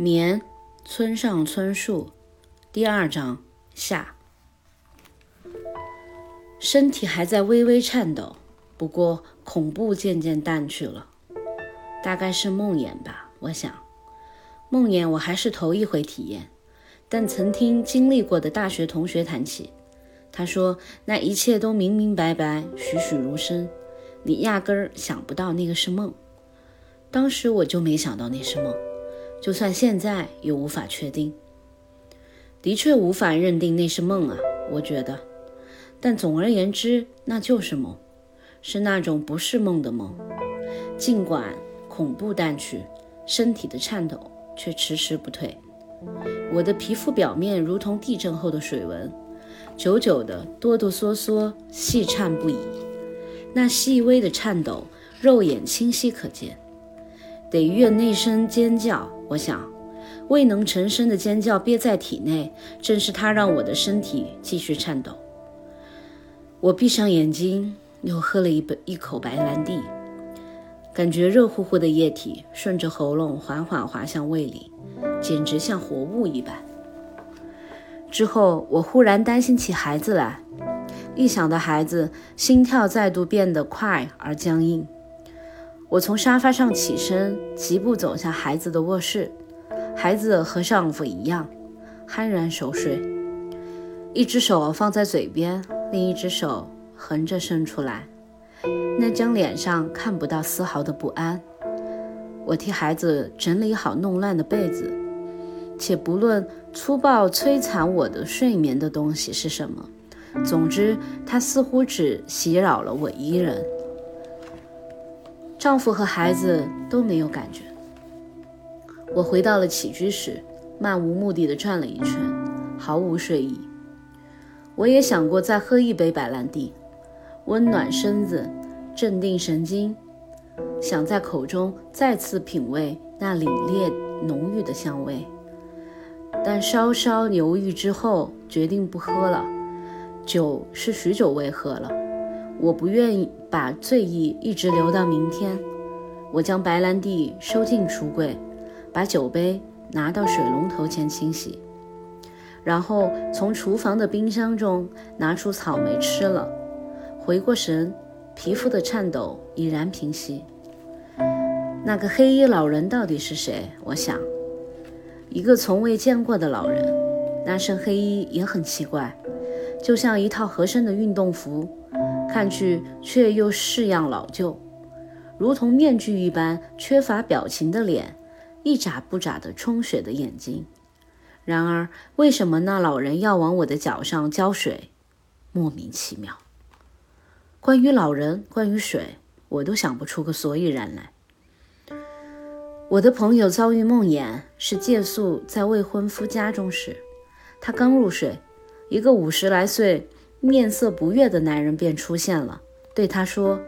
眠，村上春树，第二章下。身体还在微微颤抖，不过恐怖渐渐淡去了。大概是梦魇吧，我想。梦魇我还是头一回体验，但曾听经历过的大学同学谈起，他说那一切都明明白白，栩栩如生，你压根儿想不到那个是梦。当时我就没想到那是梦。就算现在也无法确定，的确无法认定那是梦啊，我觉得。但总而言之，那就是梦，是那种不是梦的梦。尽管恐怖淡去，身体的颤抖却迟迟不退。我的皮肤表面如同地震后的水纹，久久的哆哆嗦嗦，细颤不已。那细微的颤抖，肉眼清晰可见。得越那声尖叫，我想，未能成声的尖叫憋在体内，正是它让我的身体继续颤抖。我闭上眼睛，又喝了一杯一口白兰地，感觉热乎乎的液体顺着喉咙缓缓滑向胃里，简直像活物一般。之后，我忽然担心起孩子来，一想到孩子，心跳再度变得快而僵硬。我从沙发上起身，疾步走向孩子的卧室。孩子和丈夫一样，酣然熟睡，一只手放在嘴边，另一只手横着伸出来，那张脸上看不到丝毫的不安。我替孩子整理好弄乱的被子，且不论粗暴摧残我的睡眠的东西是什么，总之，它似乎只袭扰了我一人。丈夫和孩子都没有感觉。我回到了起居室，漫无目的地转了一圈，毫无睡意。我也想过再喝一杯白兰地，温暖身子，镇定神经，想在口中再次品味那凛冽浓郁的香味。但稍稍犹豫之后，决定不喝了。酒是许久未喝了。我不愿意把醉意一直留到明天。我将白兰地收进橱柜，把酒杯拿到水龙头前清洗，然后从厨房的冰箱中拿出草莓吃了。回过神，皮肤的颤抖已然平息。那个黑衣老人到底是谁？我想，一个从未见过的老人。那身黑衣也很奇怪，就像一套合身的运动服。看去却又式样老旧，如同面具一般缺乏表情的脸，一眨不眨的充血的眼睛。然而，为什么那老人要往我的脚上浇水？莫名其妙。关于老人，关于水，我都想不出个所以然来。我的朋友遭遇梦魇，是借宿在未婚夫家中时，他刚入睡，一个五十来岁。面色不悦的男人便出现了，对他说：“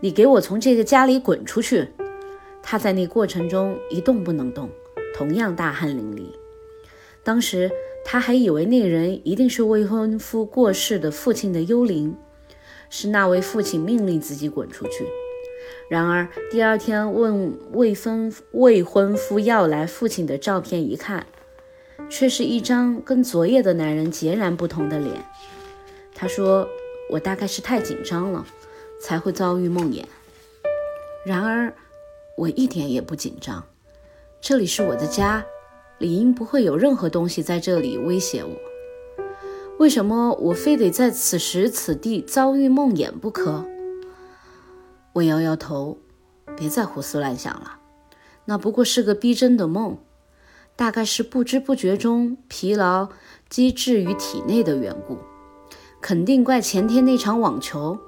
你给我从这个家里滚出去！”他在那过程中一动不能动，同样大汗淋漓。当时他还以为那人一定是未婚夫过世的父亲的幽灵，是那位父亲命令自己滚出去。然而第二天问未婚未婚夫要来父亲的照片一看，却是一张跟昨夜的男人截然不同的脸。他说：“我大概是太紧张了，才会遭遇梦魇。然而，我一点也不紧张。这里是我的家，理应不会有任何东西在这里威胁我。为什么我非得在此时此地遭遇梦魇不可？”我摇摇头：“别再胡思乱想了，那不过是个逼真的梦，大概是不知不觉中疲劳积滞于体内的缘故。”肯定怪前天那场网球，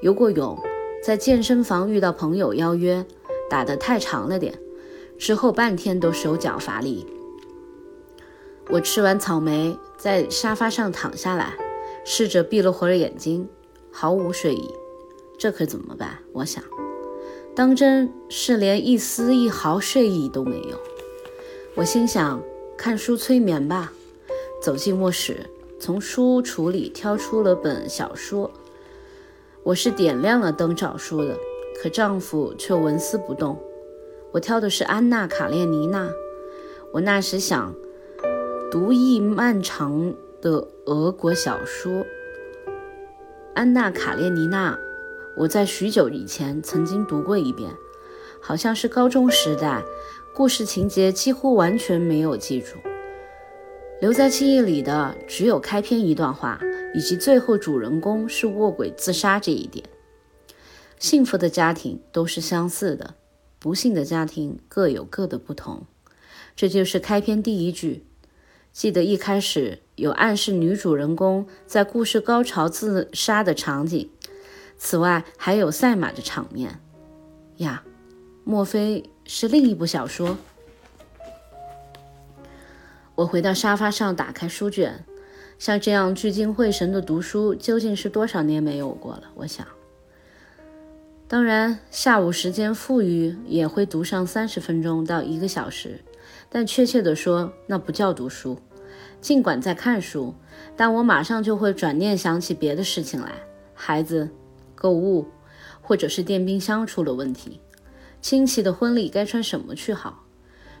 游过泳，在健身房遇到朋友邀约，打得太长了点，之后半天都手脚乏力。我吃完草莓，在沙发上躺下来，试着闭了会儿眼睛，毫无睡意。这可怎么办？我想，当真是连一丝一毫睡意都没有。我心想，看书催眠吧。走进卧室。从书橱里挑出了本小说，我是点亮了灯找书的，可丈夫却纹丝不动。我挑的是《安娜·卡列尼娜》，我那时想读一漫长的俄国小说《安娜·卡列尼娜》，我在许久以前曾经读过一遍，好像是高中时代，故事情节几乎完全没有记住，留在记忆里的只有开篇一段话，以及最后主人公是卧轨自杀这一点。幸福的家庭都是相似的，不幸的家庭各有各的不同。这就是开篇第一句。记得一开始有暗示女主人公在故事高潮自杀的场景，此外还有赛马的场面。呀，莫非是另一部小说？我回到沙发上，打开书卷，像这样聚精会神的读书，究竟是多少年没有过了？我想。当然，下午时间富裕也会读上三十分钟到一个小时，但确切地说，那不叫读书。尽管在看书，但我马上就会转念想起别的事情来：孩子、购物，或者是电冰箱出了问题，亲戚的婚礼该穿什么去好？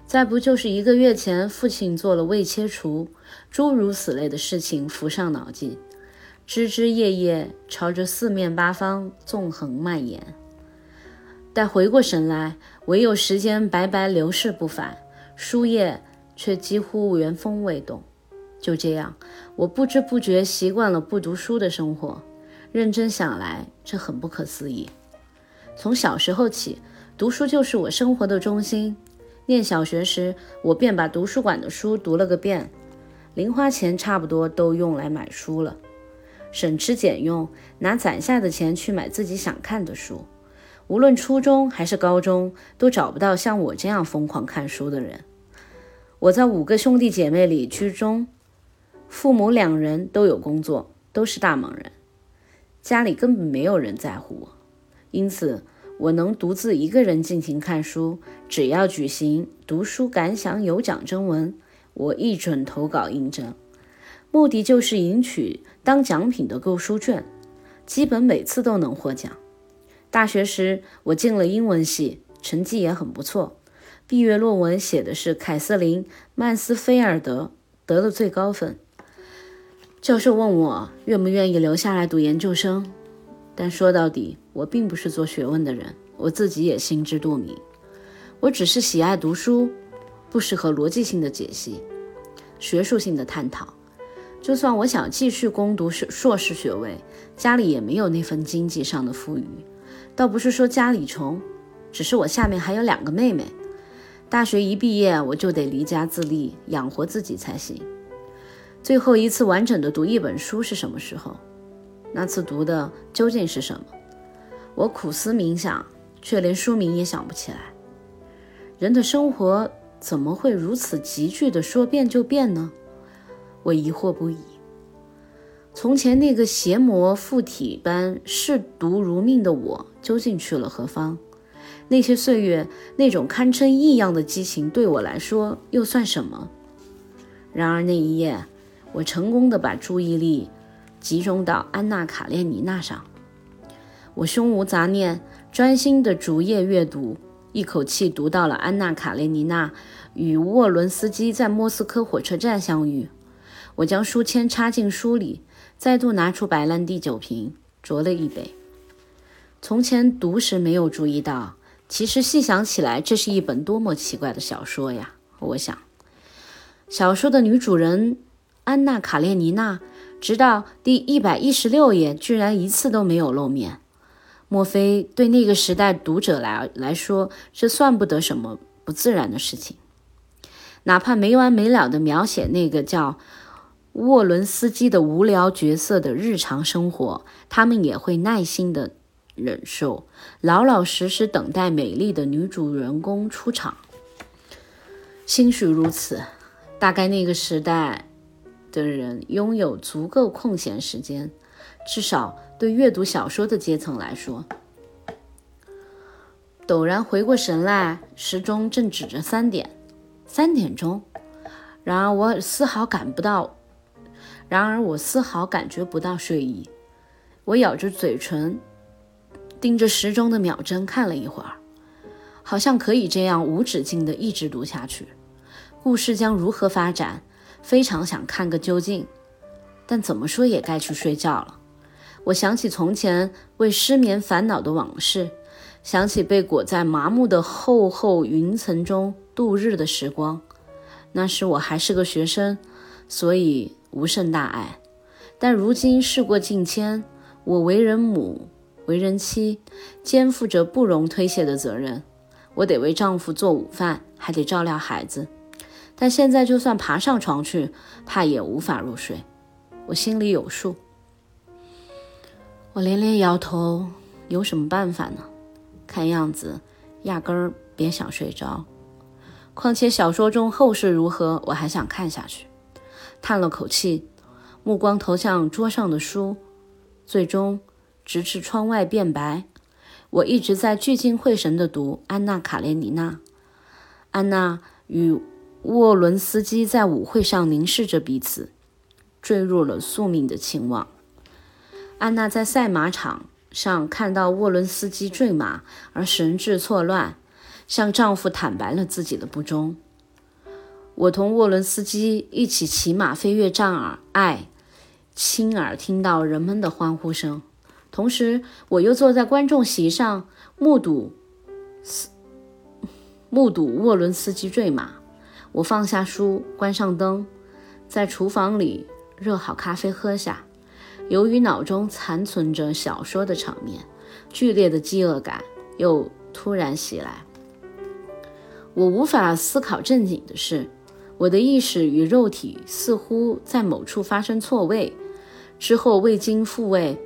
再不就是一个月前父亲做了胃切除，诸如此类的事情浮上脑际。枝枝叶叶朝着四面八方纵横蔓延，待回过神来，唯有时间白白流逝不返，书页却几乎原封未动。就这样，我不知不觉习惯了不读书的生活。认真想来，这很不可思议。从小时候起，读书就是我生活的中心。念小学时，我便把图书馆的书读了个遍，零花钱差不多都用来买书了。省吃俭用，拿攒下的钱去买自己想看的书。无论初中还是高中，都找不到像我这样疯狂看书的人。我在五个兄弟姐妹里居中，父母两人都有工作，都是大忙人，家里根本没有人在乎我，因此我能独自一个人尽情看书。只要举行读书感想有奖征文，我一准投稿应征。目的就是赢取当奖品的购书券，基本每次都能获奖。大学时我进了英文系，成绩也很不错。毕业论文写的是凯瑟琳·曼斯菲尔德，得了最高分。教授问我愿不愿意留下来读研究生，但说到底，我并不是做学问的人，我自己也心知肚明。我只是喜爱读书，不适合逻辑性的解析、学术性的探讨。就算我想继续攻读硕硕士学位，家里也没有那份经济上的富裕。倒不是说家里穷，只是我下面还有两个妹妹，大学一毕业我就得离家自立，养活自己才行。最后一次完整的读一本书是什么时候？那次读的究竟是什么？我苦思冥想，却连书名也想不起来。人的生活怎么会如此急剧的说变就变呢？我疑惑不已。从前那个邪魔附体般嗜毒如命的我，究竟去了何方？那些岁月，那种堪称异样的激情，对我来说又算什么？然而那一夜，我成功的把注意力集中到安娜·卡列尼娜上。我胸无杂念，专心的逐页阅读，一口气读到了安娜·卡列尼娜与沃伦斯基在莫斯科火车站相遇。我将书签插进书里，再度拿出白兰地酒瓶，酌了一杯。从前读时没有注意到，其实细想起来，这是一本多么奇怪的小说呀！我想，小说的女主人安娜·卡列尼娜，直到第一百一十六页，居然一次都没有露面。莫非对那个时代读者来来说，这算不得什么不自然的事情？哪怕没完没了地描写那个叫……沃伦斯基的无聊角色的日常生活，他们也会耐心的忍受，老老实实等待美丽的女主人公出场。兴许如此，大概那个时代的人拥有足够空闲时间，至少对阅读小说的阶层来说。陡然回过神来，时钟正指着三点，三点钟。然而我丝毫感不到。然而我丝毫感觉不到睡意，我咬着嘴唇，盯着时钟的秒针看了一会儿，好像可以这样无止境的一直读下去。故事将如何发展，非常想看个究竟。但怎么说也该去睡觉了。我想起从前为失眠烦恼的往事，想起被裹在麻木的厚厚云层中度日的时光。那时我还是个学生，所以无甚大碍。但如今事过境迁，我为人母，为人妻，肩负着不容推卸的责任。我得为丈夫做午饭，还得照料孩子。但现在就算爬上床去，怕也无法入睡。我心里有数。我连连摇头，有什么办法呢？看样子压根儿别想睡着。况且小说中后事如何，我还想看下去。叹了口气，目光投向桌上的书，最终直至窗外变白。我一直在聚精会神地读《安娜·卡列尼娜》。安娜与沃伦斯基在舞会上凝视着彼此，坠入了宿命的情网。安娜在赛马场上看到沃伦斯基坠马而神志错乱，向丈夫坦白了自己的不忠。我同沃伦斯基一起骑马飞越障碍，亲耳听到人们的欢呼声。同时，我又坐在观众席上，目睹目睹沃伦斯基坠马。我放下书，关上灯，在厨房里热好咖啡喝下。由于脑中残存着小说的场面，剧烈的饥饿感又突然袭来。我无法思考正经的事，我的意识与肉体似乎在某处发生错位，之后未经复位。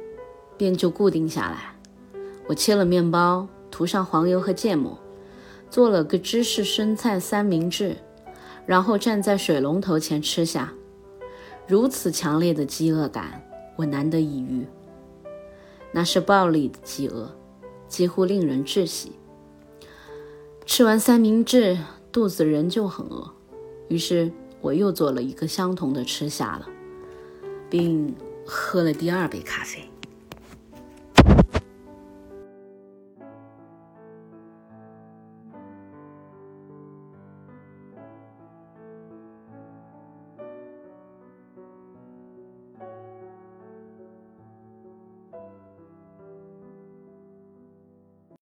便就固定下来。我切了面包，涂上黄油和芥末，做了个芝士生菜三明治，然后站在水龙头前吃下。如此强烈的饥饿感，我难得一遇。那是暴力的饥饿，几乎令人窒息。吃完三明治，肚子仍旧很饿，于是我又做了一个相同的吃下了，并喝了第二杯咖啡。